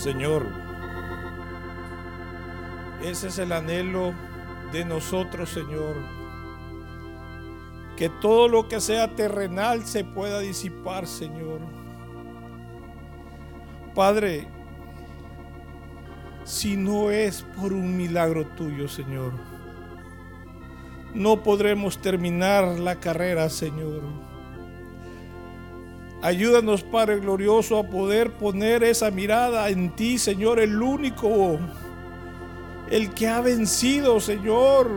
Señor, ese es el anhelo de nosotros, Señor. Que todo lo que sea terrenal se pueda disipar, Señor. Padre, si no es por un milagro tuyo, Señor, no podremos terminar la carrera, Señor. Ayúdanos, Padre glorioso, a poder poner esa mirada en ti, Señor, el único, el que ha vencido, Señor.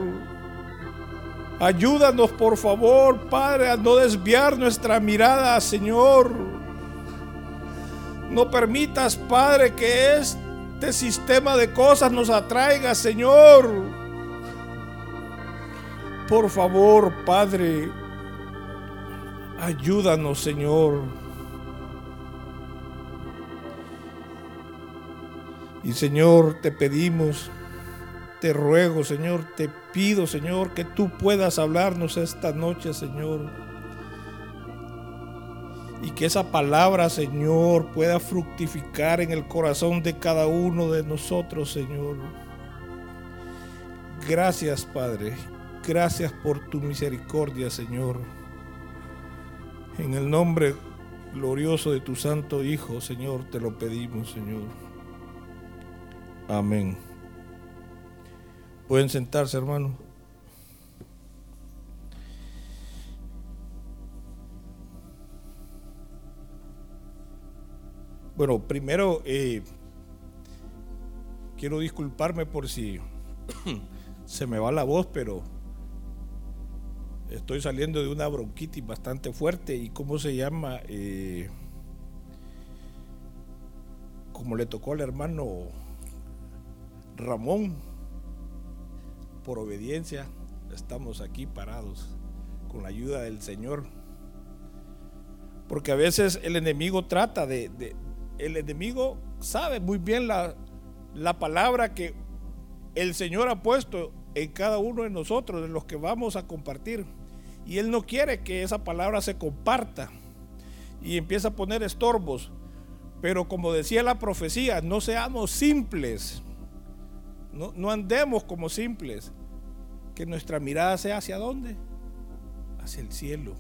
Ayúdanos, por favor, Padre, a no desviar nuestra mirada, Señor. No permitas, Padre, que este sistema de cosas nos atraiga, Señor. Por favor, Padre, ayúdanos, Señor. Y Señor, te pedimos, te ruego, Señor, te pido, Señor, que tú puedas hablarnos esta noche, Señor. Y que esa palabra, Señor, pueda fructificar en el corazón de cada uno de nosotros, Señor. Gracias, Padre. Gracias por tu misericordia, Señor. En el nombre glorioso de tu Santo Hijo, Señor, te lo pedimos, Señor. Amén. Pueden sentarse, hermano. Bueno, primero eh, quiero disculparme por si se me va la voz, pero estoy saliendo de una bronquitis bastante fuerte y cómo se llama, eh, como le tocó al hermano Ramón, por obediencia, estamos aquí parados con la ayuda del Señor. Porque a veces el enemigo trata de, el enemigo sabe muy bien la, la palabra que el Señor ha puesto en cada uno de nosotros, de los que vamos a compartir. Y Él no quiere que esa palabra se comparta y empieza a poner estorbos. Pero como decía la profecía, no seamos simples, no, no andemos como simples, que nuestra mirada sea hacia dónde? Hacia el cielo.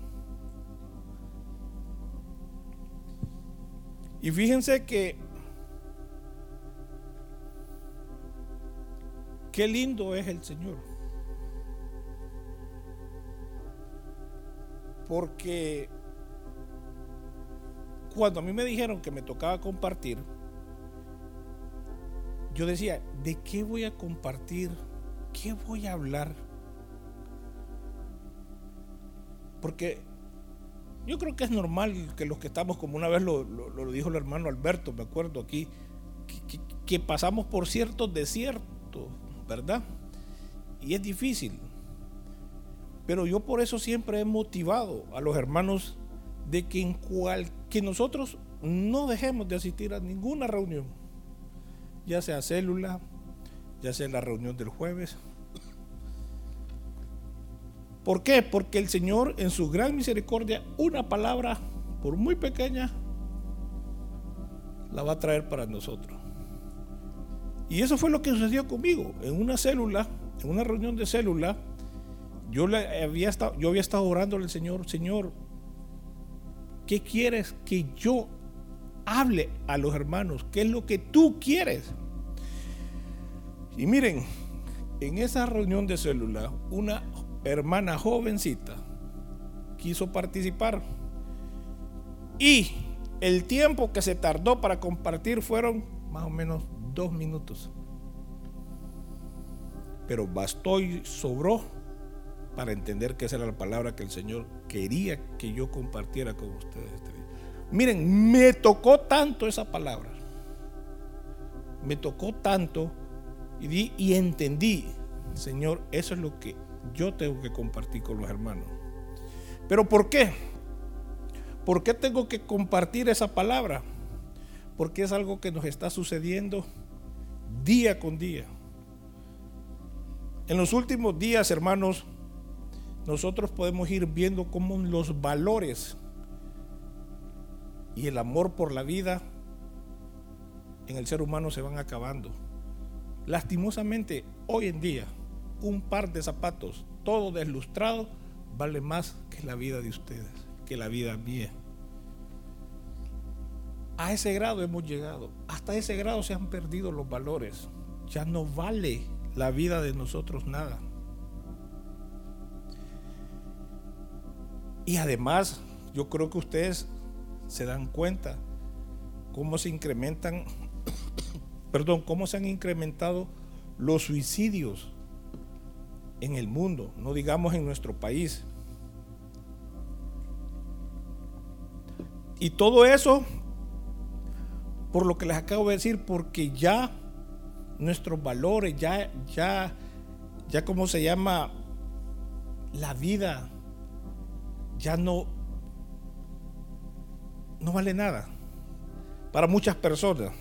Y fíjense que qué lindo es el Señor. Porque cuando a mí me dijeron que me tocaba compartir, yo decía, ¿de qué voy a compartir? ¿Qué voy a hablar? Porque yo creo que es normal que los que estamos, como una vez lo, dijo el hermano Alberto, me acuerdo aquí, que, que pasamos por ciertos desiertos, ¿verdad? Y es difícil. Pero yo por eso siempre he motivado a los hermanos de que en cual que nosotros no dejemos de asistir a ninguna reunión, ya sea célula, ya sea la reunión del jueves. ¿Por qué? Porque el Señor en su gran misericordia, una palabra, por muy pequeña, la va a traer para nosotros. Y eso fue lo que sucedió conmigo. En una célula, en una reunión de célula, yo, le había estado, yo había estado orando al Señor, Señor, ¿qué quieres que yo hable a los hermanos? ¿Qué es lo que tú quieres? Y miren, en esa reunión de célula, una hermana jovencita quiso participar. Y el tiempo que se tardó para compartir fueron más o menos dos minutos. Pero bastó y sobró para entender que esa era la palabra que el Señor quería que yo compartiera con ustedes. Miren, me tocó tanto esa palabra. Me tocó tanto y, di, y entendí, Señor, eso es lo que yo tengo que compartir con los hermanos. Pero ¿por qué? ¿Por qué tengo que compartir esa palabra? Porque es algo que nos está sucediendo día con día. En los últimos días, hermanos, nosotros podemos ir viendo cómo los valores y el amor por la vida en el ser humano se van acabando. Lastimosamente, hoy en día, un par de zapatos, todo deslustrado, vale más que la vida de ustedes, que la vida mía. A ese grado hemos llegado. Hasta ese grado se han perdido los valores. Ya no vale la vida de nosotros nada. Y además, yo creo que ustedes se dan cuenta cómo se incrementan, perdón, cómo se han incrementado los suicidios en el mundo, no digamos en nuestro país. Y todo eso, por lo que les acabo de decir, porque ya nuestros valores, ya, ya, ya como se llama, la vida, ya no, no vale nada para muchas personas.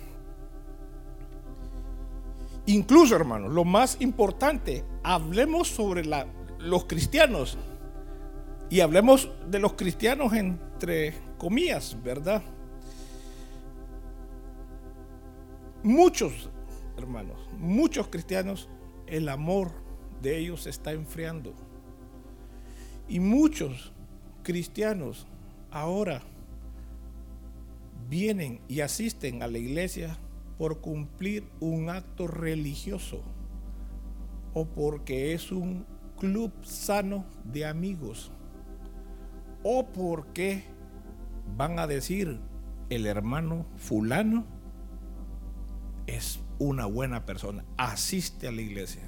Incluso, hermanos, lo más importante, hablemos sobre la, los cristianos y hablemos de los cristianos entre comillas, ¿verdad? Muchos, hermanos, muchos cristianos, el amor de ellos se está enfriando. Y muchos cristianos ahora vienen y asisten a la iglesia por cumplir un acto religioso o porque es un club sano de amigos o porque van a decir el hermano fulano es una buena persona, asiste a la iglesia.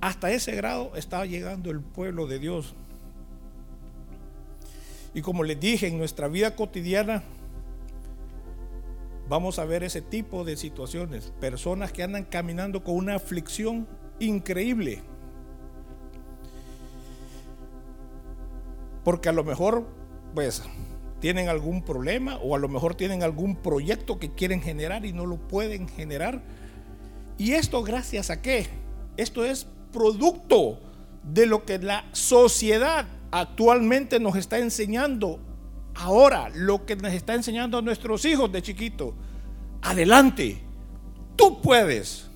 Hasta ese grado está llegando el pueblo de Dios. Y como les dije, en nuestra vida cotidiana vamos a ver ese tipo de situaciones. Personas que andan caminando con una aflicción increíble. Porque a lo mejor, pues, tienen algún problema o a lo mejor tienen algún proyecto que quieren generar y no lo pueden generar. ¿Y esto gracias a qué? Esto es producto de lo que la sociedad actualmente nos está enseñando ahora, lo que nos está enseñando a nuestros hijos de chiquito. Adelante, tú puedes,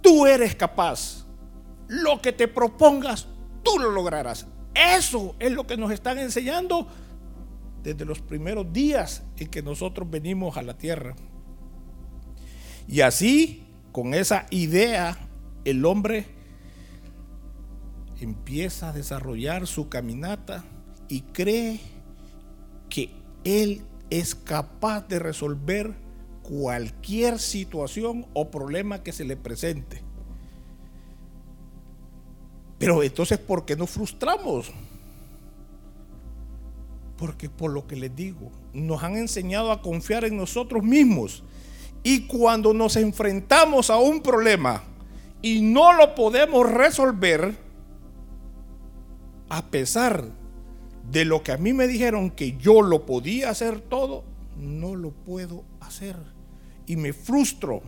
tú eres capaz, lo que te propongas, tú lo lograrás. Eso es lo que nos están enseñando desde los primeros días en que nosotros venimos a la tierra. Y así, con esa idea, el hombre empieza a desarrollar su caminata y cree que él es capaz de resolver cualquier situación o problema que se le presente. Pero entonces, ¿por qué nos frustramos? Porque por lo que les digo, nos han enseñado a confiar en nosotros mismos. Y cuando nos enfrentamos a un problema y no lo podemos resolver, a pesar de lo que a mí me dijeron que yo lo podía hacer todo, no lo puedo hacer. Y me frustro.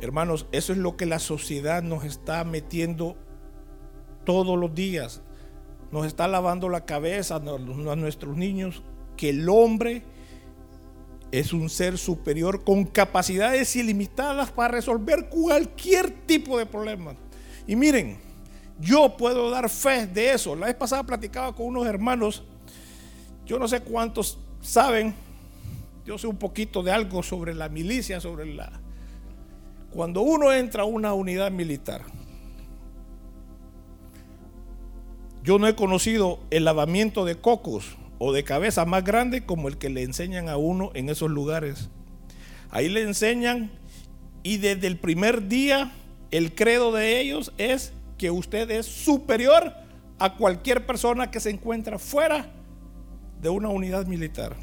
Hermanos, eso es lo que la sociedad nos está metiendo todos los días. Nos está lavando la cabeza a nuestros niños que el hombre es un ser superior con capacidades ilimitadas para resolver cualquier tipo de problema. Y miren, yo puedo dar fe de eso. La vez pasada platicaba con unos hermanos, yo no sé cuántos saben, yo sé un poquito de algo sobre la milicia, sobre la cuando uno entra a una unidad militar, yo no he conocido el lavamiento de cocos o de cabeza más grande como el que le enseñan a uno en esos lugares. Ahí le enseñan y desde el primer día el credo de ellos es que usted es superior a cualquier persona que se encuentra fuera de una unidad militar.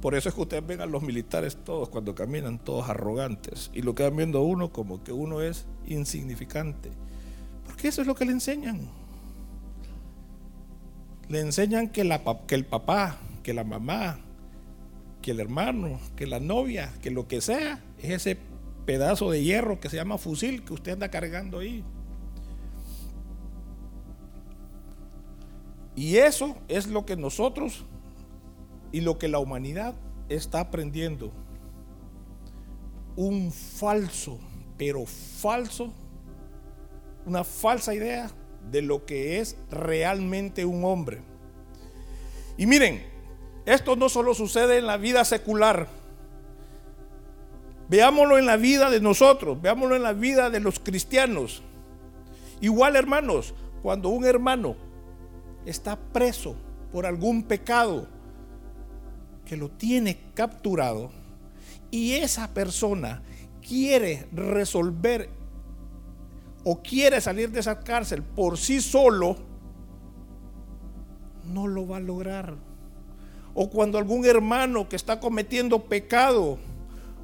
Por eso es que ustedes ven a los militares todos cuando caminan, todos arrogantes. Y lo quedan viendo uno como que uno es insignificante. Porque eso es lo que le enseñan. Le enseñan que, que el papá, que la mamá, que el hermano, que la novia, que lo que sea, es ese pedazo de hierro que se llama fusil que usted anda cargando ahí. Y eso es lo que nosotros y lo que la humanidad está aprendiendo. Un falso, pero falso, una falsa idea de lo que es realmente un hombre. Y miren, esto no solo sucede en la vida secular. Veámoslo en la vida de nosotros, veámoslo en la vida de los cristianos. Igual, hermanos, cuando un hermano está preso por algún pecado que lo tiene capturado y esa persona quiere resolver o quiere salir de esa cárcel por sí solo, no lo va a lograr. O cuando algún hermano que está cometiendo pecado,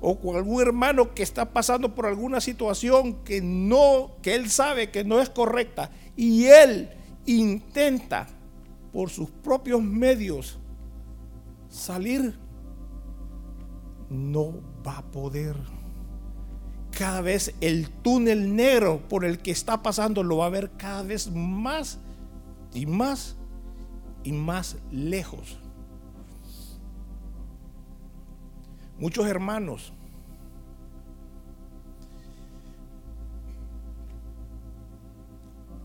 o con algún hermano que está pasando por alguna situación que no, que él sabe que no es correcta, y él intenta por sus propios medios salir, no va a poder. Cada vez el túnel negro por el que está pasando lo va a ver cada vez más y más y más lejos. Muchos hermanos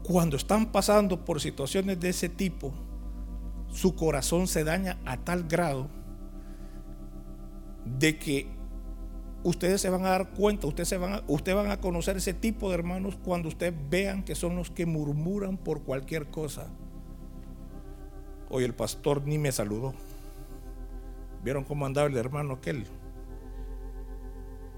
cuando están pasando por situaciones de ese tipo, su corazón se daña a tal grado de que ustedes se van a dar cuenta, ustedes, se van a, ustedes van a conocer ese tipo de hermanos cuando ustedes vean que son los que murmuran por cualquier cosa. Hoy el pastor ni me saludó. ¿Vieron cómo andaba el hermano aquel?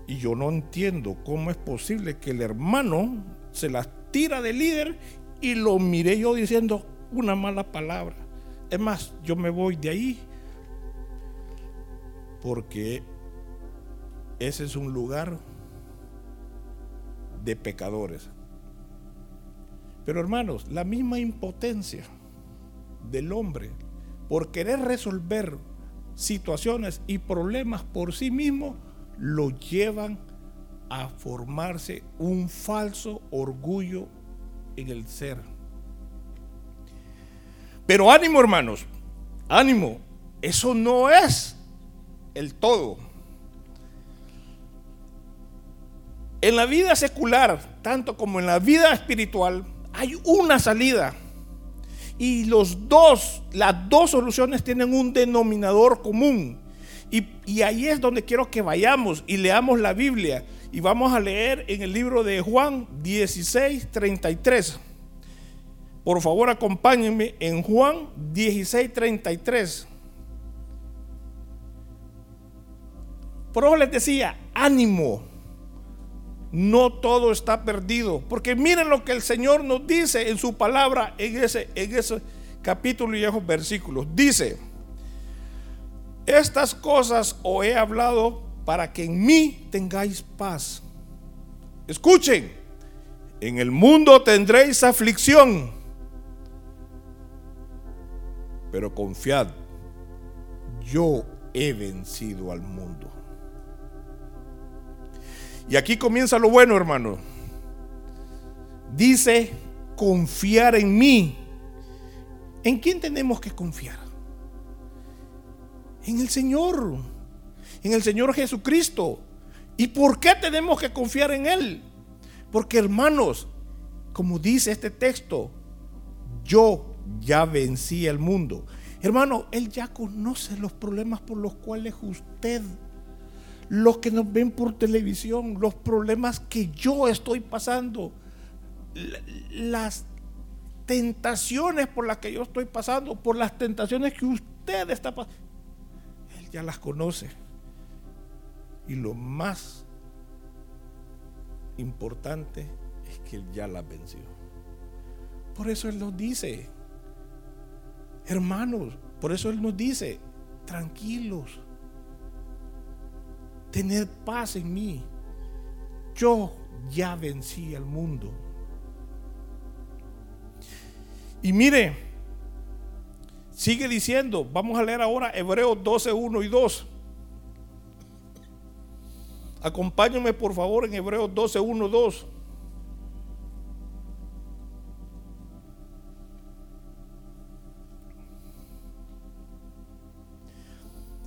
Y yo no entiendo cómo es posible que el hermano se las tira de líder y lo miré yo diciendo una mala palabra. Es más, yo me voy de ahí porque ese es un lugar de pecadores. Pero hermanos, la misma impotencia del hombre por querer resolver situaciones y problemas por sí mismo lo llevan a formarse un falso orgullo en el ser. Pero ánimo hermanos, ánimo, eso no es el todo. En la vida secular, tanto como en la vida espiritual, hay una salida. Y los dos, las dos soluciones tienen un denominador común. Y, ahí es donde quiero que vayamos y leamos la Biblia. Y vamos a leer en el libro de Juan 16, 33. Por favor, acompáñenme en Juan 16, 33. Por eso les decía, ánimo. No todo está perdido. Porque miren lo que el Señor nos dice en su palabra en ese, capítulo y esos versículos. Dice, estas cosas os he hablado para que en mí tengáis paz. Escuchen, en el mundo tendréis aflicción, pero confiad, yo he vencido al mundo. Y aquí comienza lo bueno, hermano. Dice, confiar en mí. ¿En quién tenemos que confiar? En el Señor, en el Señor Jesucristo. ¿Y por qué tenemos que confiar en Él? Porque hermanos, como dice este texto, yo ya vencí el mundo. Hermano, Él ya conoce los problemas por los cuales usted, los que nos ven por televisión, los problemas que yo estoy pasando, las tentaciones por las que yo estoy pasando, por las tentaciones que usted está pasando ya las conoce. Y lo más importante es que Él ya las venció. Por eso Él nos dice, hermanos, por eso Él nos dice, tranquilos, tener paz en mí. Yo ya vencí al mundo. Y mire, sigue diciendo, vamos a leer ahora Hebreos 12, 1 y 2. Acompáñame por favor en Hebreos 12, 1, 2.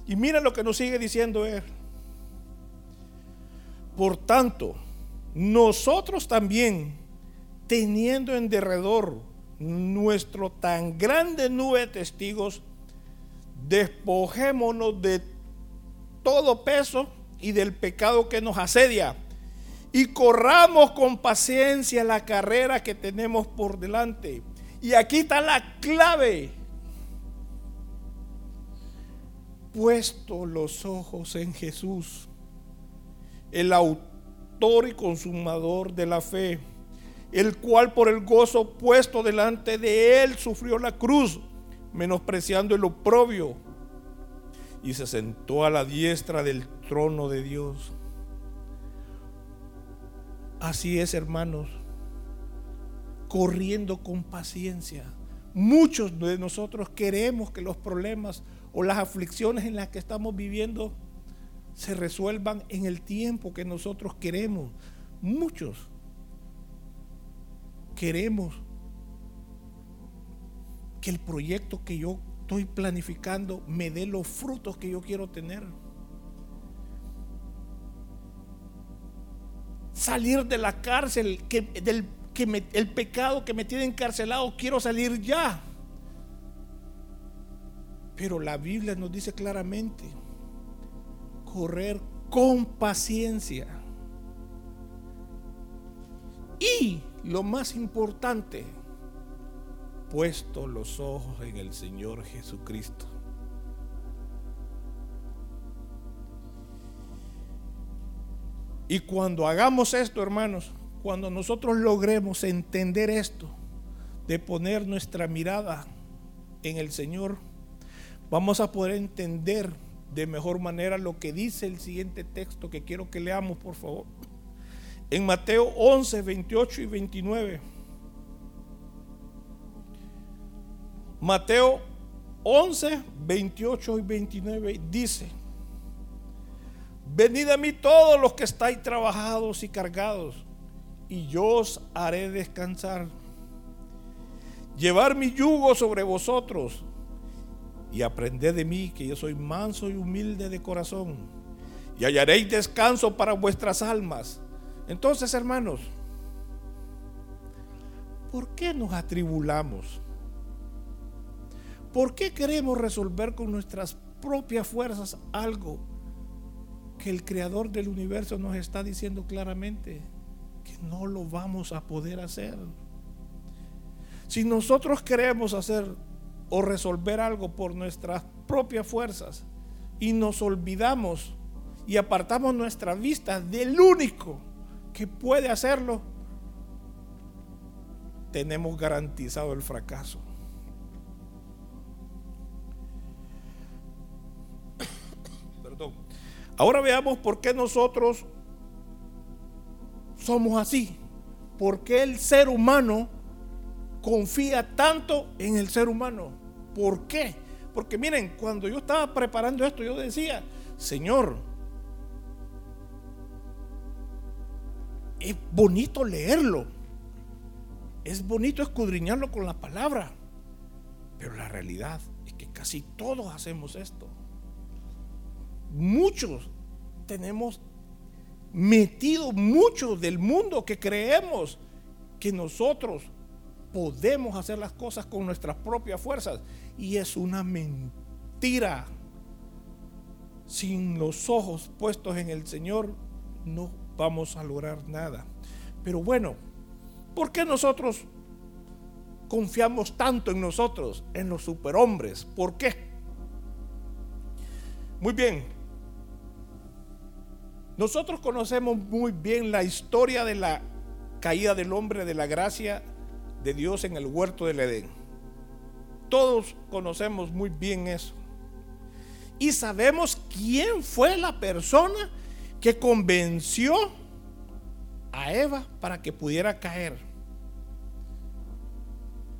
Y mira lo que nos sigue diciendo él. Por tanto, nosotros también, teniendo en derredor nuestro tan grande nube de testigos, despojémonos de todo peso y del pecado que nos asedia y corramos con paciencia la carrera que tenemos por delante. Y aquí está la clave. Puesto los ojos en Jesús, el autor y consumador de la fe, el cual por el gozo puesto delante de él sufrió la cruz, menospreciando el oprobio, y se sentó a la diestra del trono de Dios. Así es, hermanos, corriendo con paciencia. Muchos de nosotros queremos que los problemas o las aflicciones en las que estamos viviendo se resuelvan en el tiempo que nosotros queremos. Muchos queremos que el proyecto que yo estoy planificando me dé los frutos que yo quiero tener. salir de la cárcel, que, del, el pecado que me tiene encarcelado, quiero salir ya. Pero la Biblia nos dice claramente, correr con paciencia. Y lo más importante, puesto los ojos en el Señor Jesucristo. Y cuando hagamos esto, hermanos, cuando nosotros logremos entender esto, de poner nuestra mirada en el Señor, vamos a poder entender de mejor manera lo que dice el siguiente texto que quiero que leamos, por favor. En Mateo 11, 28 y 29. Mateo 11, 28 y 29 dice, Venid a mí todos los que estáis trabajados y cargados, y yo os haré descansar. Llevar mi yugo sobre vosotros y aprended de mí, que yo soy manso y humilde de corazón, y hallaréis descanso para vuestras almas. Entonces, hermanos, ¿por qué nos atribulamos? ¿Por qué queremos resolver con nuestras propias fuerzas algo que el creador del universo nos está diciendo claramente que no lo vamos a poder hacer. Si nosotros queremos hacer o resolver algo por nuestras propias fuerzas y nos olvidamos y apartamos nuestra vista del único que puede hacerlo, tenemos garantizado el fracaso. Ahora veamos por qué nosotros somos así. ¿Por qué el ser humano confía tanto en el ser humano? ¿Por qué? Porque miren, cuando yo estaba preparando esto, yo decía, Señor, es bonito leerlo, es bonito escudriñarlo con la palabra, pero la realidad es que casi todos hacemos esto muchos tenemos metido mucho del mundo que creemos que nosotros podemos hacer las cosas con nuestras propias fuerzas. Y es una mentira. Sin los ojos puestos en el Señor no vamos a lograr nada. Pero bueno, ¿por qué nosotros confiamos tanto en nosotros, en los superhombres? ¿Por qué? Muy bien, nosotros conocemos muy bien la historia de la caída del hombre, de la gracia de Dios en el huerto del Edén. Todos conocemos muy bien eso. Y sabemos quién fue la persona que convenció a Eva para que pudiera caer.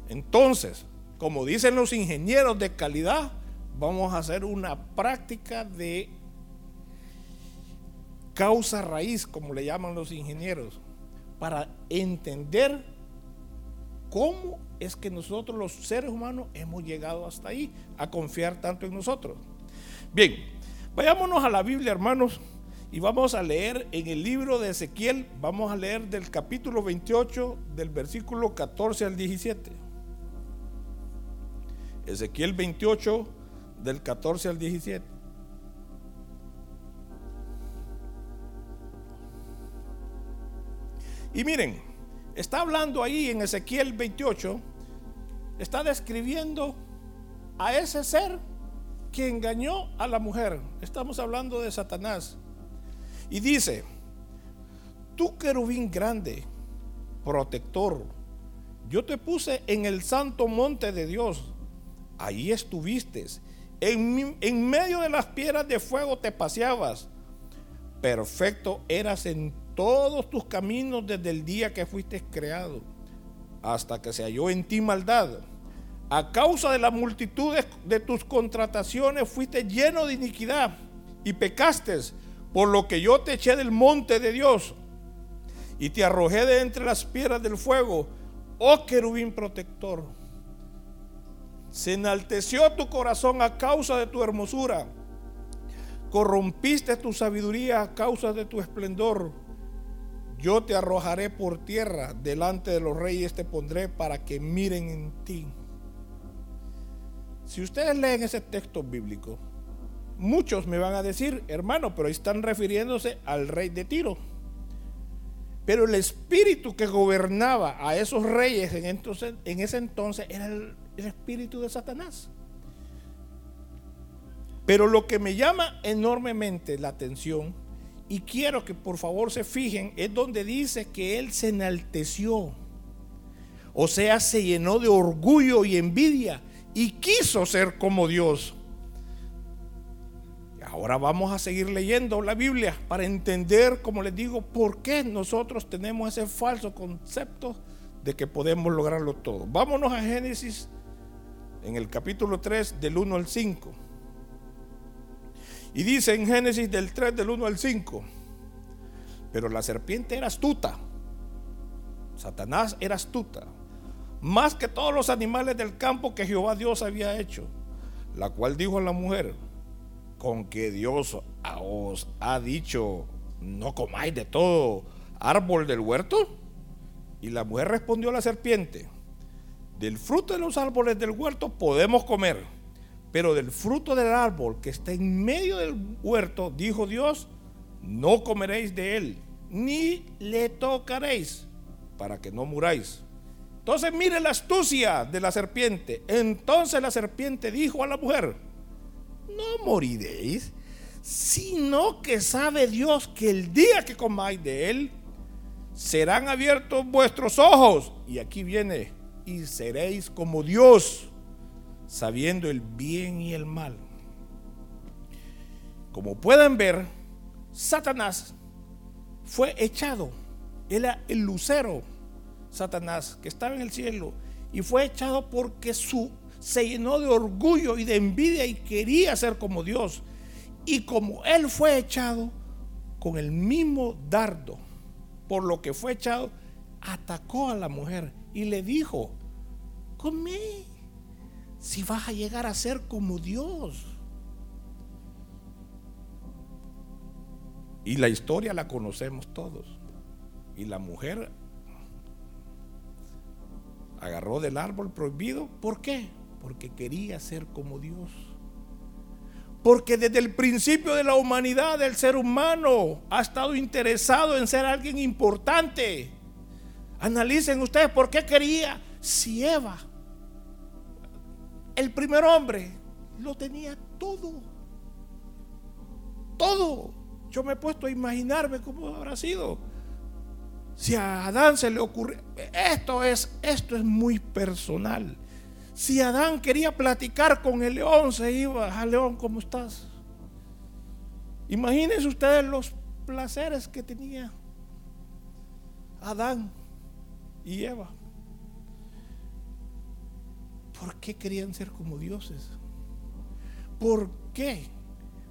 Entonces, como dicen los ingenieros de calidad, vamos a hacer una práctica de causa raíz, como le llaman los ingenieros, para entender cómo es que nosotros los seres humanos hemos llegado hasta ahí, a confiar tanto en nosotros. Bien, vayámonos a la Biblia, hermanos, y vamos a leer en el libro de Ezequiel, vamos a leer del capítulo 28, del versículo 14 al 17. Ezequiel 28, del 14 al 17. Y miren, está hablando ahí en Ezequiel 28, está describiendo a ese ser que engañó a la mujer. Estamos hablando de Satanás. Y dice, tú querubín grande, protector, yo te puse en el santo monte de Dios. Ahí estuviste. En, en medio de las piedras de fuego te paseabas. Perfecto eras en todos tus caminos desde el día que fuiste creado, hasta que se halló en ti maldad. A causa de la multitud de tus contrataciones fuiste lleno de iniquidad y pecaste, por lo que yo te eché del monte de Dios y te arrojé de entre las piedras del fuego, oh querubín protector. Se enalteció tu corazón a causa de tu hermosura. Corrompiste tu sabiduría a causa de tu esplendor yo te arrojaré por tierra, delante de los reyes te pondré para que miren en ti. Si ustedes leen ese texto bíblico, muchos me van a decir, hermano, pero están refiriéndose al rey de Tiro. Pero el espíritu que gobernaba a esos reyes en, entonces, en ese entonces era el, el espíritu de Satanás. Pero lo que me llama enormemente la atención y quiero que por favor se fijen, es donde dice que él se enalteció. O sea, se llenó de orgullo y envidia y quiso ser como Dios. Ahora vamos a seguir leyendo la Biblia para entender, como les digo, por qué nosotros tenemos ese falso concepto de que podemos lograrlo todo. Vámonos a Génesis en el capítulo 3 del 1 al 5. Y dice en Génesis del 3 del 1 al 5, pero la serpiente era astuta, Satanás era astuta, más que todos los animales del campo que Jehová Dios había hecho, la cual dijo a la mujer, con que Dios os ha dicho, no comáis de todo árbol del huerto. Y la mujer respondió a la serpiente, del fruto de los árboles del huerto podemos comer pero del fruto del árbol que está en medio del huerto, dijo Dios, no comeréis de él, ni le tocaréis, para que no muráis. Entonces mire la astucia de la serpiente. Entonces la serpiente dijo a la mujer, no moriréis, sino que sabe Dios que el día que comáis de él, serán abiertos vuestros ojos. Y aquí viene, y seréis como Dios sabiendo el bien y el mal. Como pueden ver, Satanás fue echado. Era el lucero, Satanás, que estaba en el cielo, y fue echado porque su, se llenó de orgullo y de envidia y quería ser como Dios. Y como él fue echado con el mismo dardo, por lo que fue echado, atacó a la mujer y le dijo, come si vas a llegar a ser como Dios? Y la historia la conocemos todos. Y la mujer agarró del árbol prohibido. ¿Por qué? Porque quería ser como Dios. Porque desde el principio de la humanidad el ser humano ha estado interesado en ser alguien importante. Analicen ustedes por qué quería si Eva el primer hombre lo tenía todo. Todo. Yo me he puesto a imaginarme cómo habrá sido. Si a Adán se le ocurrió, esto es, esto es muy personal. Si Adán quería platicar con el león, se iba, a león, ¿cómo estás? Imagínense ustedes los placeres que tenía Adán y Eva. ¿Por qué querían ser como dioses? ¿Por qué?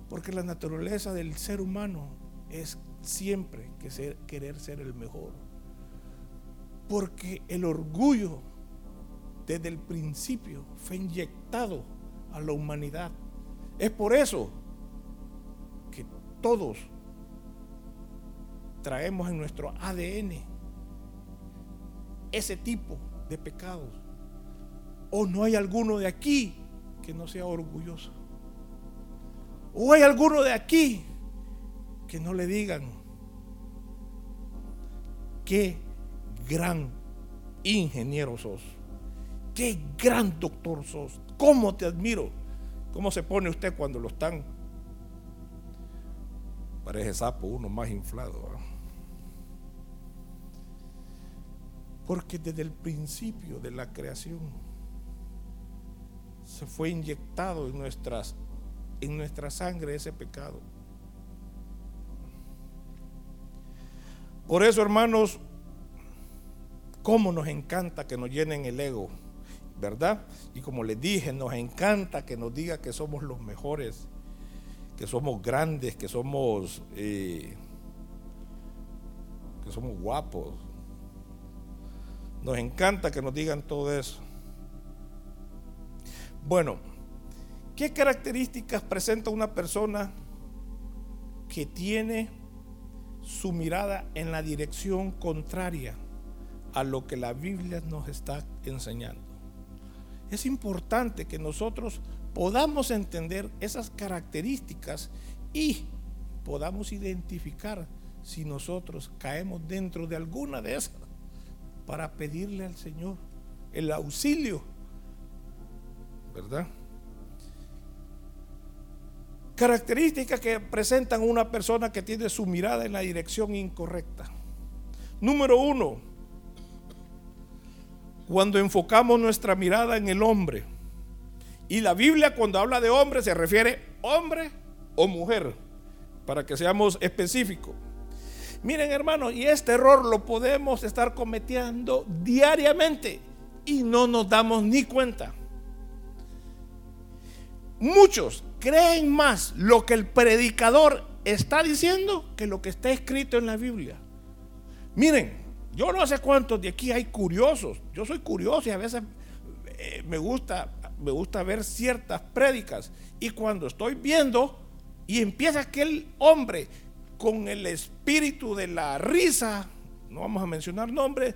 Porque la naturaleza del ser humano es siempre que querer ser el mejor. Porque el orgullo desde el principio fue inyectado a la humanidad. Es por eso todos traemos en nuestro ADN ese tipo de pecados. O no hay alguno de aquí que no sea orgulloso. O hay alguno de aquí que no le digan qué gran ingeniero sos, qué gran doctor sos, cómo te admiro, cómo se pone usted cuando lo están. Parece sapo uno más inflado. Porque desde el principio de la creación se fue inyectado en, nuestras, en nuestra sangre ese pecado. Por eso, hermanos, cómo nos encanta que nos llenen el ego, ¿verdad? Y como les dije, nos encanta que nos diga que somos los mejores, que somos grandes, que somos, eh, que somos guapos, nos encanta que nos digan todo eso. Bueno, ¿qué características presenta una persona que tiene su mirada en la dirección contraria a lo que la Biblia nos está enseñando? Es importante que nosotros podamos entender esas características y podamos identificar si nosotros caemos dentro de alguna de esas para pedirle al Señor el auxilio, ¿verdad? Características que presentan una persona que tiene su mirada en la dirección incorrecta. Número uno, cuando enfocamos nuestra mirada en el hombre. Y la Biblia cuando habla de hombre se refiere hombre o mujer, para que seamos específicos. Miren hermanos, y este error lo podemos estar cometiendo diariamente y no nos damos ni cuenta. Muchos creen más lo que el predicador está diciendo que lo que está escrito en la Biblia. Miren, yo no sé cuántos de aquí hay curiosos. Yo soy curioso y a veces eh, me gusta me gusta ver ciertas prédicas y cuando estoy viendo y empieza aquel hombre con el espíritu de la risa, no vamos a mencionar nombres,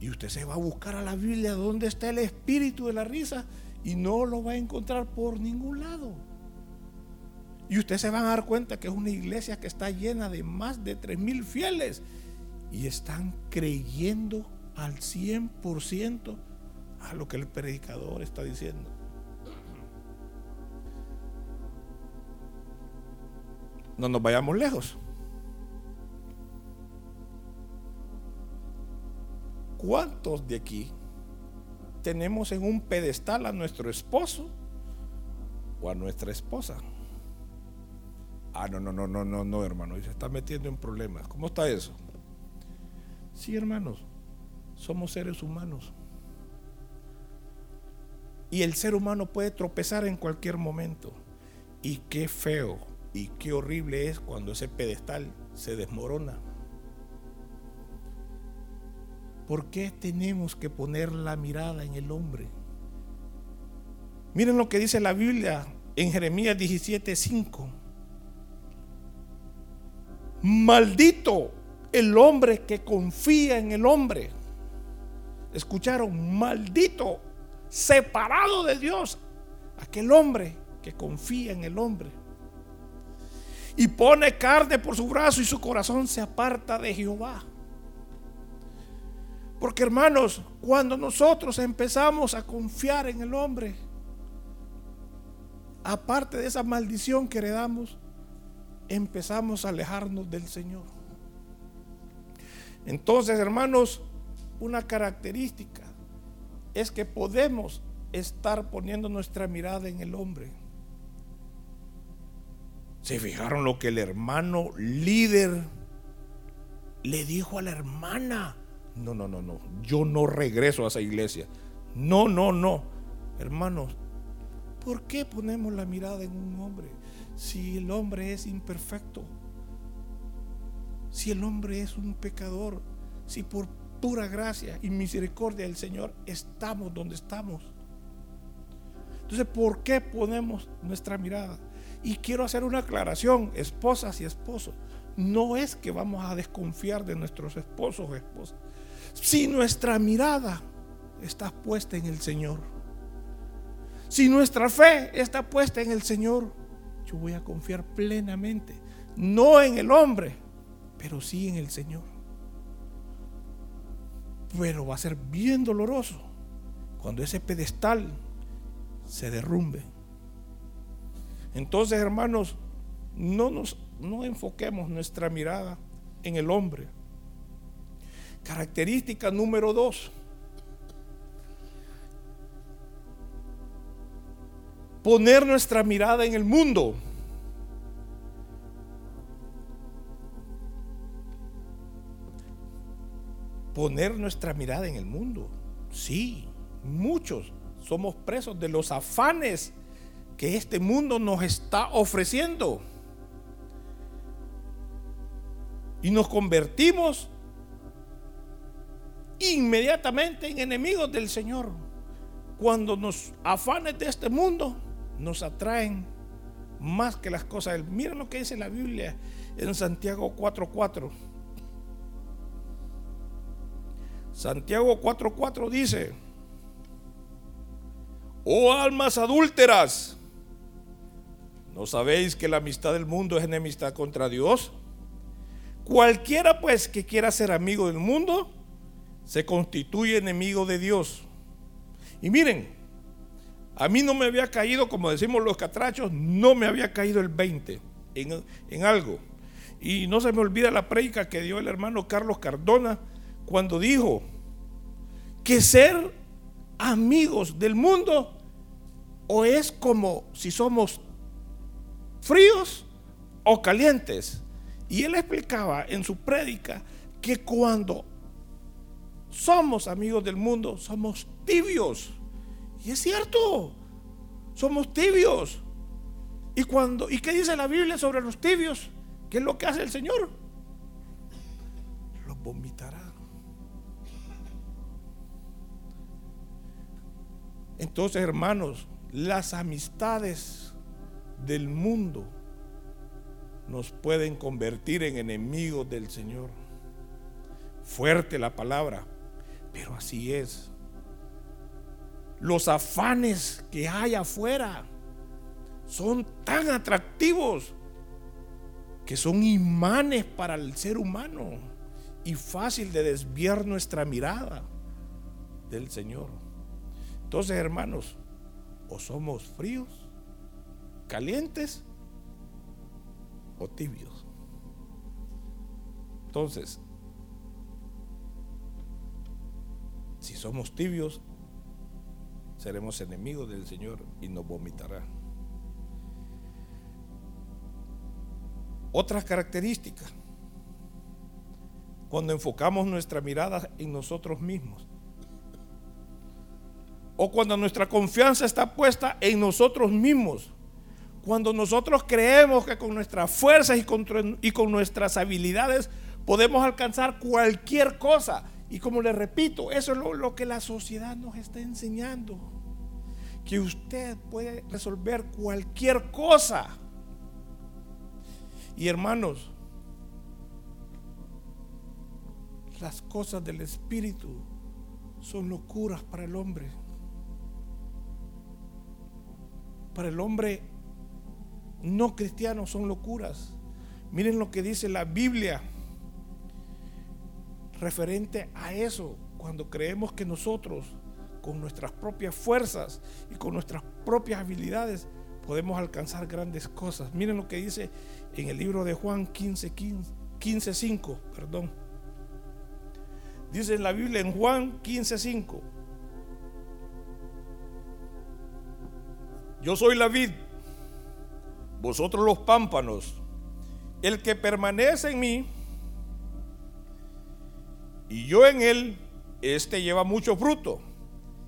y usted se va a buscar a la Biblia dónde está el espíritu de la risa y no lo va a encontrar por ningún lado. Y usted se va a dar cuenta que es una iglesia que está llena de más de tres mil fieles y están creyendo al 100% a lo que el predicador está diciendo. no nos vayamos lejos. ¿Cuántos de aquí tenemos en un pedestal a nuestro esposo o a nuestra esposa? Ah, no, no, no, no, no, no, hermano, y se está metiendo en problemas. ¿Cómo está eso? Sí, hermanos, somos seres humanos. Y el ser humano puede tropezar en cualquier momento. Y qué feo y qué horrible es cuando ese pedestal se desmorona. ¿Por qué tenemos que poner la mirada en el hombre? Miren lo que dice la Biblia en Jeremías 17:5. Maldito el hombre que confía en el hombre. Escucharon, maldito, separado de Dios, aquel hombre que confía en el hombre y pone carne por su brazo y su corazón se aparta de Jehová. Porque hermanos, cuando nosotros empezamos a confiar en el hombre, aparte de esa maldición que heredamos, empezamos a alejarnos del Señor. Entonces, hermanos, una característica es que podemos estar poniendo nuestra mirada en el hombre. ¿Se fijaron lo que el hermano líder le dijo a la hermana? No, no, no, no. Yo no regreso a esa iglesia. No, no, no. Hermanos, ¿por qué ponemos la mirada en un hombre si el hombre es imperfecto? Si el hombre es un pecador, si por pura gracia y misericordia del Señor estamos donde estamos. Entonces, ¿por qué ponemos nuestra mirada? Y quiero hacer una aclaración, esposas y esposos. No es que vamos a desconfiar de nuestros esposos o esposas. Si nuestra mirada está puesta en el Señor, si nuestra fe está puesta en el Señor, yo voy a confiar plenamente, no en el hombre, pero sí en el Señor. Pero va a ser bien doloroso cuando ese pedestal se derrumbe. Entonces, hermanos, no nos no enfoquemos nuestra mirada en el hombre. Característica número dos. Poner nuestra mirada en el mundo. Poner nuestra mirada en el mundo. Sí, muchos somos presos de los afanes que este mundo nos está ofreciendo. Y nos convertimos inmediatamente en enemigos del Señor. Cuando nos afanes de este mundo nos atraen más que las cosas. Miren lo que dice la Biblia en Santiago 4:4. Santiago 4:4 dice, oh almas adúlteras, ¿no sabéis que la amistad del mundo es enemistad contra Dios? Cualquiera pues que quiera ser amigo del mundo, se constituye enemigo de Dios. Y miren, a mí no me había caído, como decimos los catrachos, no me había caído el 20 en, en algo. Y no se me olvida la prédica que dio el hermano Carlos Cardona cuando dijo que ser amigos del mundo o es como si somos fríos o calientes. Y él explicaba en su prédica que cuando somos amigos del mundo, somos tibios. Y es cierto, somos tibios. Y cuando ¿y qué dice la Biblia sobre los tibios? ¿Qué es lo que hace el Señor? Los vomitará. Entonces, hermanos, las amistades del mundo nos pueden convertir en enemigos del Señor. Fuerte la palabra, pero así es. Los afanes que hay afuera son tan atractivos que son imanes para el ser humano y fácil de desviar nuestra mirada del Señor. Entonces, hermanos, o somos fríos, calientes o tibios. Entonces, si somos tibios, seremos enemigos del Señor y nos vomitará. Otra característica, cuando enfocamos nuestra mirada en nosotros mismos, o cuando nuestra confianza está puesta en nosotros mismos, cuando nosotros creemos que con nuestras fuerzas y con, y con nuestras habilidades podemos alcanzar cualquier cosa. Y como le repito, eso es lo, lo que la sociedad nos está enseñando. Que usted puede resolver cualquier cosa. Y hermanos, las cosas del Espíritu son locuras para el hombre. Para el hombre no cristianos son locuras. Miren lo que dice la Biblia referente a eso, cuando creemos que nosotros, con nuestras propias fuerzas y con nuestras propias habilidades, podemos alcanzar grandes cosas. Miren lo que dice en el libro de Juan 15, 15, 5, perdón. Dice en la Biblia en Juan 15, 5. Yo soy la vid vosotros los pámpanos, el que permanece en mí y yo en él, este lleva mucho fruto.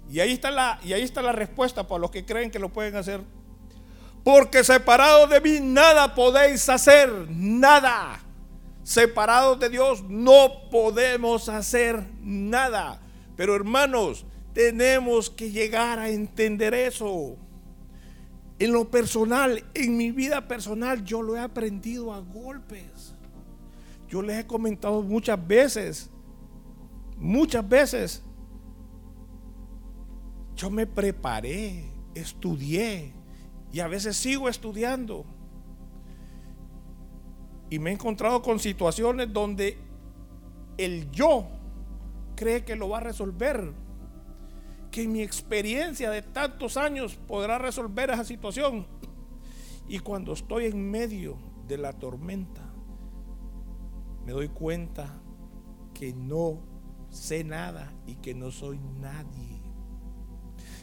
Y ahí está la, y ahí está la respuesta para los que creen que lo pueden hacer. Porque separados de mí nada podéis hacer, nada. Separados de Dios no podemos hacer nada. Pero hermanos, tenemos que llegar a entender eso. En lo personal, en mi vida personal, yo lo he aprendido a golpes. Yo les he comentado muchas veces, muchas veces, yo me preparé, estudié y a veces sigo estudiando. Y me he encontrado con situaciones donde el yo cree que lo va a resolver. Que mi experiencia de tantos años podrá resolver esa situación. Y cuando estoy en medio de la tormenta, me doy cuenta que no sé nada y que no soy nadie.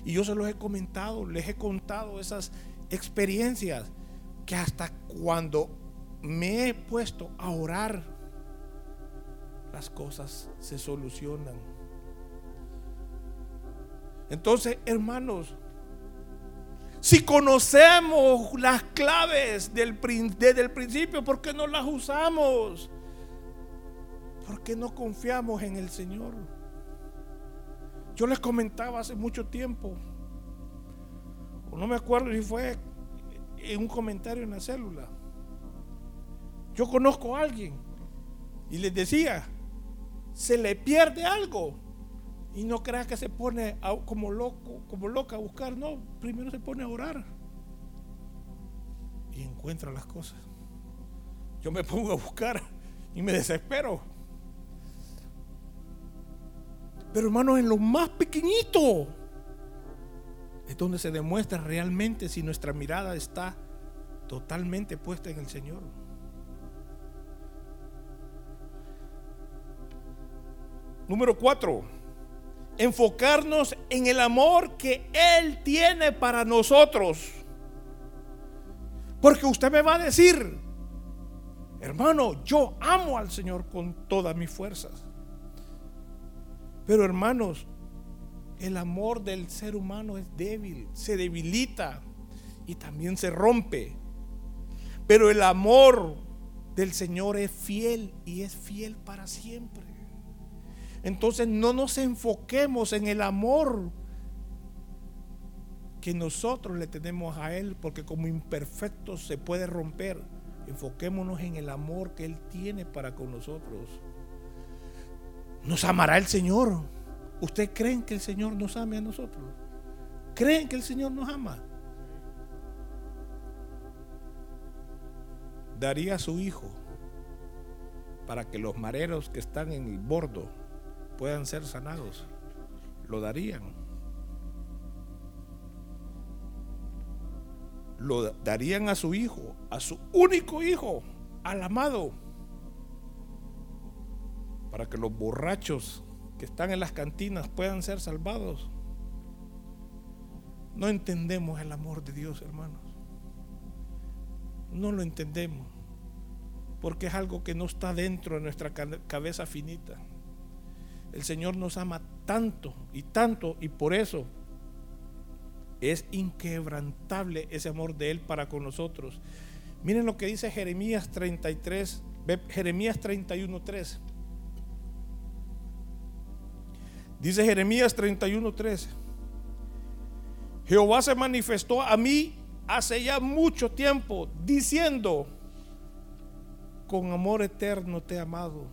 Y yo se los he comentado, les he contado esas experiencias que hasta cuando me he puesto a orar, las cosas se solucionan. Entonces, hermanos, si conocemos las claves del, desde el principio, ¿por qué no las usamos? ¿Por qué no confiamos en el Señor? Yo les comentaba hace mucho tiempo, no me acuerdo si fue en un comentario en la célula. Yo conozco a alguien y les decía, se le pierde algo y no crea que se pone como loco, como loca a buscar, no, primero se pone a orar y encuentra las cosas. Yo me pongo a buscar y me desespero. Pero hermanos, en lo más pequeñito es donde se demuestra realmente si nuestra mirada está totalmente puesta en el Señor. Número cuatro, enfocarnos en el amor que Él tiene para nosotros. Porque usted me va a decir, hermano, yo amo al Señor con todas mis fuerzas. Pero hermanos, el amor del ser humano es débil, se debilita y también se rompe. Pero el amor del Señor es fiel y es fiel para siempre. Entonces no nos enfoquemos en el amor que nosotros le tenemos a Él, porque como imperfectos se puede romper. Enfoquémonos en el amor que Él tiene para con nosotros. Nos amará el Señor. ¿Usted creen que el Señor nos ame a nosotros? ¿Creen que el Señor nos ama? Daría a su Hijo para que los mareros que están en el bordo puedan ser sanados. Lo darían. Lo darían a su Hijo, a su único Hijo, al amado para que los borrachos que están en las cantinas puedan ser salvados. No entendemos el amor de Dios, hermanos. No lo entendemos. Porque es algo que no está dentro de nuestra cabeza finita. El Señor nos ama tanto y tanto y por eso es inquebrantable ese amor de Él para con nosotros. Miren lo que dice Jeremías 33, Jeremías 31, 3. Dice Jeremías 31:13. Jehová se manifestó a mí hace ya mucho tiempo, diciendo, con amor eterno te he amado,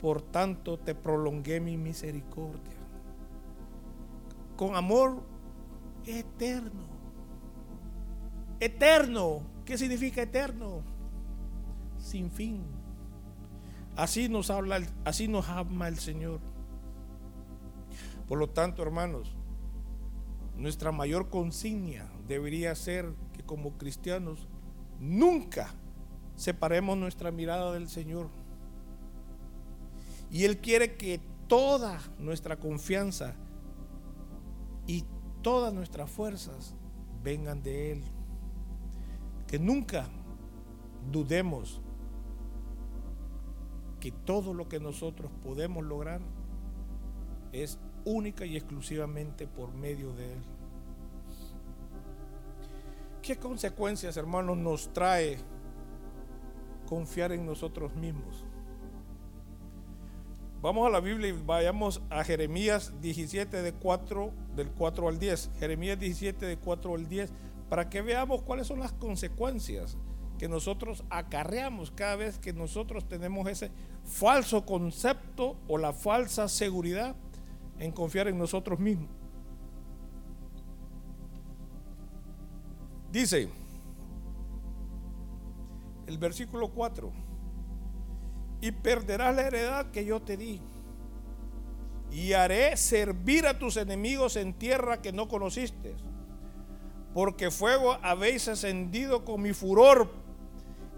por tanto te prolongué mi misericordia. Con amor eterno. Eterno. ¿Qué significa eterno? Sin fin. Así nos habla, así nos ama el Señor. Por lo tanto, hermanos, nuestra mayor consigna debería ser que como cristianos nunca separemos nuestra mirada del Señor. Y Él quiere que toda nuestra confianza y todas nuestras fuerzas vengan de Él. Que nunca dudemos que todo lo que nosotros podemos lograr es única y exclusivamente por medio de Él. ¿Qué consecuencias, hermanos, nos trae confiar en nosotros mismos? Vamos a la Biblia y vayamos a Jeremías 17 de 4 del 4 al 10. Jeremías 17 de 4 al 10 para que veamos cuáles son las consecuencias que nosotros acarreamos cada vez que nosotros tenemos ese falso concepto o la falsa seguridad en confiar en nosotros mismos. Dice el versículo 4, y perderás la heredad que yo te di, y haré servir a tus enemigos en tierra que no conociste, porque fuego habéis encendido con mi furor,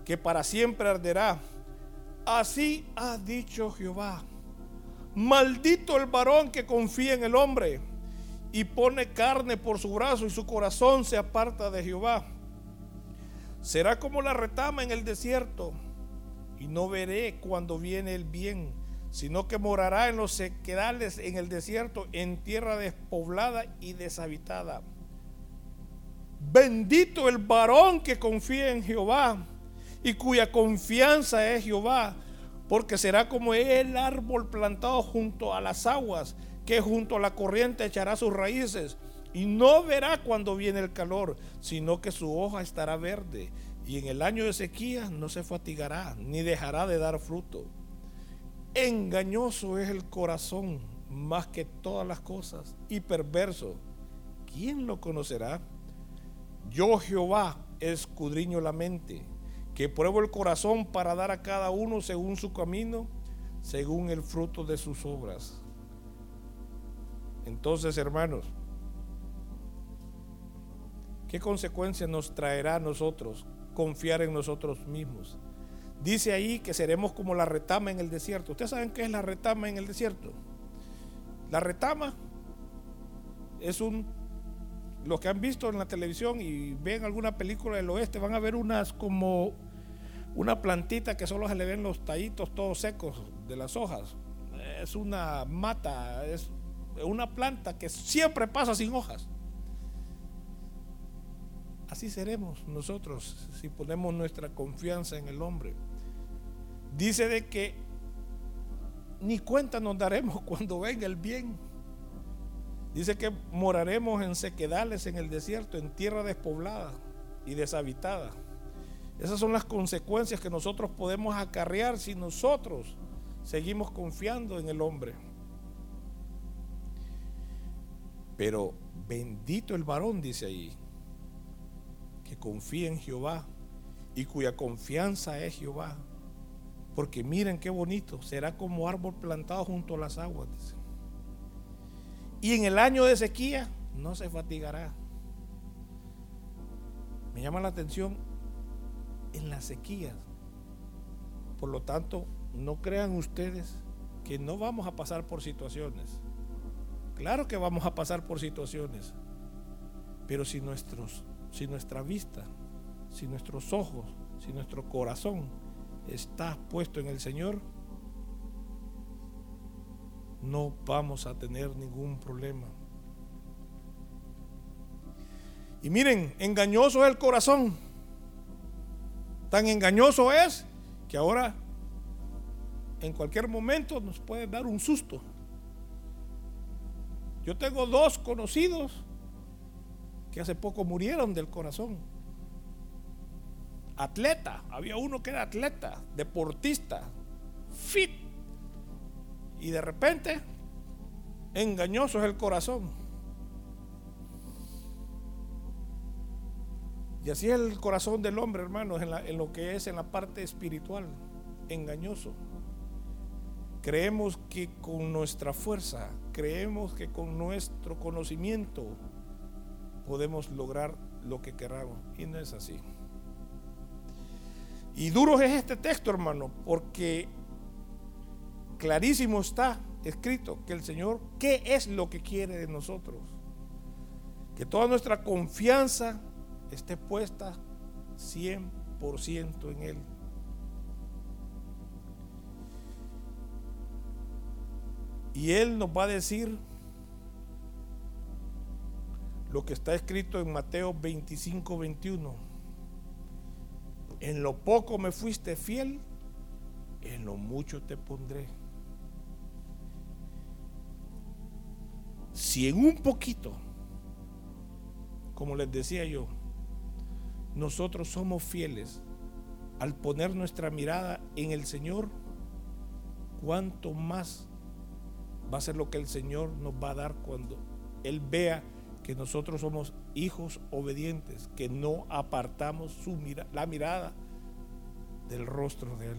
que para siempre arderá. Así ha dicho Jehová. Maldito el varón que confía en el hombre y pone carne por su brazo y su corazón se aparta de Jehová. Será como la retama en el desierto y no veré cuando viene el bien, sino que morará en los sequedales en el desierto, en tierra despoblada y deshabitada. Bendito el varón que confía en Jehová y cuya confianza es Jehová, porque será como el árbol plantado junto a las aguas, que junto a la corriente echará sus raíces y no verá cuando viene el calor, sino que su hoja estará verde y en el año de sequía no se fatigará ni dejará de dar fruto. Engañoso es el corazón más que todas las cosas y perverso. ¿Quién lo conocerá? Yo Jehová escudriño la mente que pruebo el corazón para dar a cada uno según su camino, según el fruto de sus obras. Entonces, hermanos, ¿qué consecuencias nos traerá a nosotros confiar en nosotros mismos? Dice ahí que seremos como la retama en el desierto. ¿Ustedes saben qué es la retama en el desierto? La retama es un los que han visto en la televisión y ven alguna película del oeste van a ver unas como una plantita que solo se le ven los tallitos todos secos de las hojas. Es una mata, es una planta que siempre pasa sin hojas. Así seremos nosotros si ponemos nuestra confianza en el hombre. Dice de que ni cuenta nos daremos cuando venga el bien. Dice que moraremos en sequedales en el desierto, en tierra despoblada y deshabitada. Esas son las consecuencias que nosotros podemos acarrear si nosotros seguimos confiando en el hombre. Pero bendito el varón, dice ahí, que confía en Jehová y cuya confianza es Jehová. Porque miren qué bonito, será como árbol plantado junto a las aguas. Y en el año de sequía no se fatigará. Me llama la atención en las sequías. Por lo tanto, no crean ustedes que no vamos a pasar por situaciones. Claro que vamos a pasar por situaciones, pero si nuestros si nuestra vista, si nuestros ojos, si nuestro corazón está puesto en el Señor, no vamos a tener ningún problema. Y miren, engañoso es el corazón. Tan engañoso es que ahora en cualquier momento nos puede dar un susto. Yo tengo dos conocidos que hace poco murieron del corazón. Atleta, había uno que era atleta, deportista, fit. Y de repente, engañoso es el corazón. Y así es el corazón del hombre, hermanos, en, lo que es en la parte espiritual, engañoso. Creemos que con nuestra fuerza, creemos que con nuestro conocimiento podemos lograr lo que queramos. Y no es así. Y duro es este texto, hermano, porque clarísimo está escrito que el Señor, ¿qué es lo que quiere de nosotros? Que toda nuestra confianza esté puesta 100% en Él. Y Él nos va a decir lo que está escrito en Mateo 25, 21. En lo poco me fuiste fiel, en lo mucho te pondré. Si en un poquito, como les decía yo, nosotros somos fieles al poner nuestra mirada en el Señor, cuánto más va a ser lo que el Señor nos va a dar cuando Él vea que nosotros somos hijos obedientes, que no apartamos su la mirada del rostro de Él.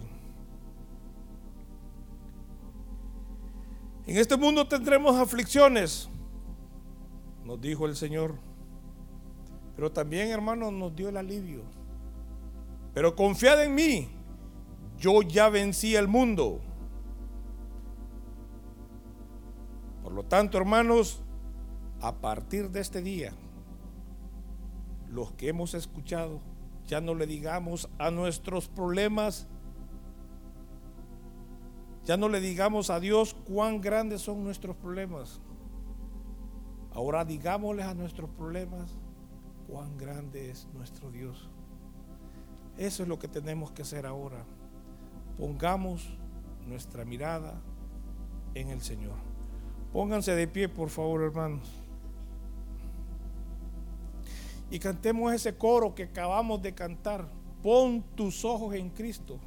En este mundo tendremos aflicciones, nos dijo el Señor. Pero también, hermanos, nos dio el alivio. Pero confiad en mí, yo ya vencí el mundo. Por lo tanto, hermanos, a partir de este día, los que hemos escuchado, ya no le digamos a nuestros problemas, ya no le digamos a Dios cuán grandes son nuestros problemas. Ahora digámosles a nuestros problemas cuán grande es nuestro Dios. Eso es lo que tenemos que hacer ahora. Pongamos nuestra mirada en el Señor. Pónganse de pie, por favor, hermanos. Y cantemos ese coro que acabamos de cantar. Pon tus ojos en Cristo.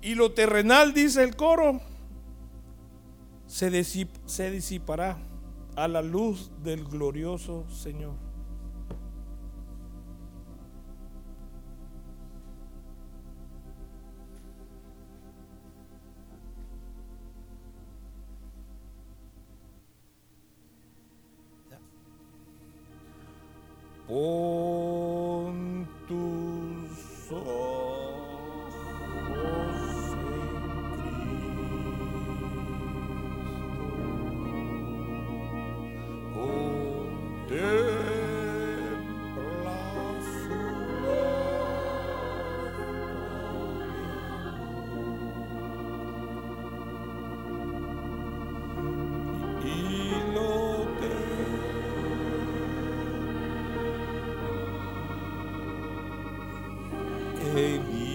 Y lo terrenal, dice el coro, se, disipará a la luz del glorioso Señor. Baby.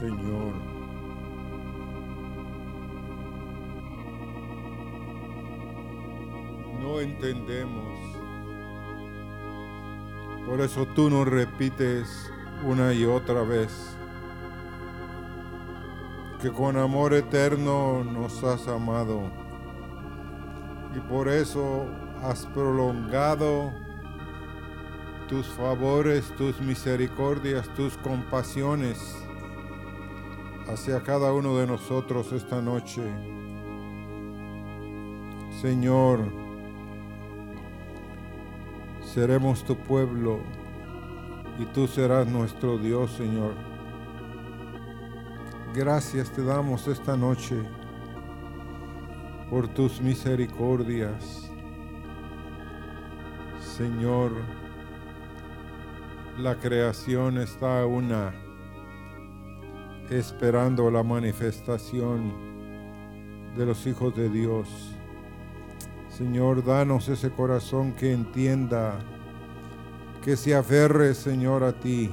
Señor. No entendemos. Por eso tú nos repites una y otra vez que con amor eterno nos has amado y por eso has prolongado tus favores, tus misericordias, tus compasiones hacia cada uno de nosotros esta noche. Señor, seremos tu pueblo y tú serás nuestro Dios, Señor. Gracias te damos esta noche por tus misericordias. Señor, la creación está una esperando la manifestación de los hijos de Dios. Señor, danos ese corazón que entienda, que se aferre, Señor, a ti.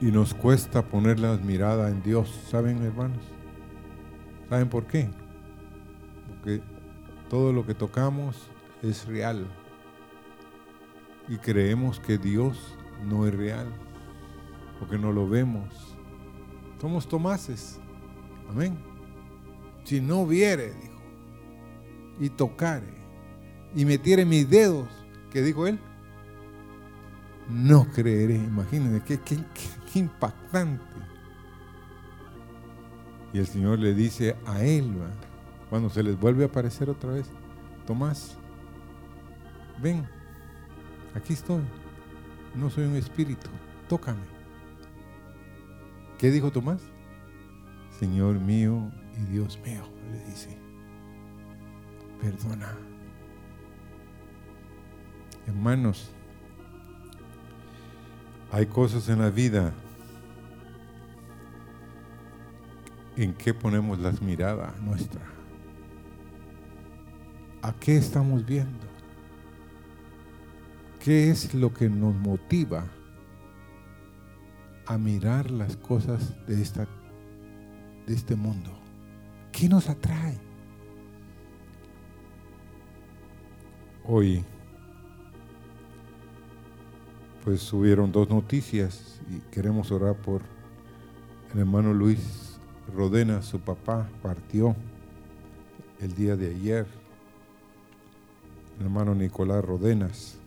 Y nos cuesta poner la mirada en Dios, ¿saben, hermanos? ¿Saben por qué? Porque todo lo que tocamos es real. Y creemos que Dios no es real, porque no lo vemos. Somos Tomases. Amén. Si no viere, dijo, y tocare, y metiere mis dedos, ¿qué dijo él? No creeré. Imagínense, qué, qué, qué impactante. Y el Señor le dice a él, cuando se les vuelve a aparecer otra vez, Tomás, ven, aquí estoy, no soy un espíritu, tócame. ¿Qué dijo Tomás? Señor mío y Dios mío, le dice, perdona. Hermanos, hay cosas en la vida en qué ponemos las miradas nuestra. ¿A qué estamos viendo? ¿Qué es lo que nos motiva a mirar las cosas de, esta, de este mundo? ¿Qué nos atrae? Hoy, pues subieron dos noticias y queremos orar por el hermano Luis Rodena, su papá, partió el día de ayer. El hermano Nicolás Rodenas.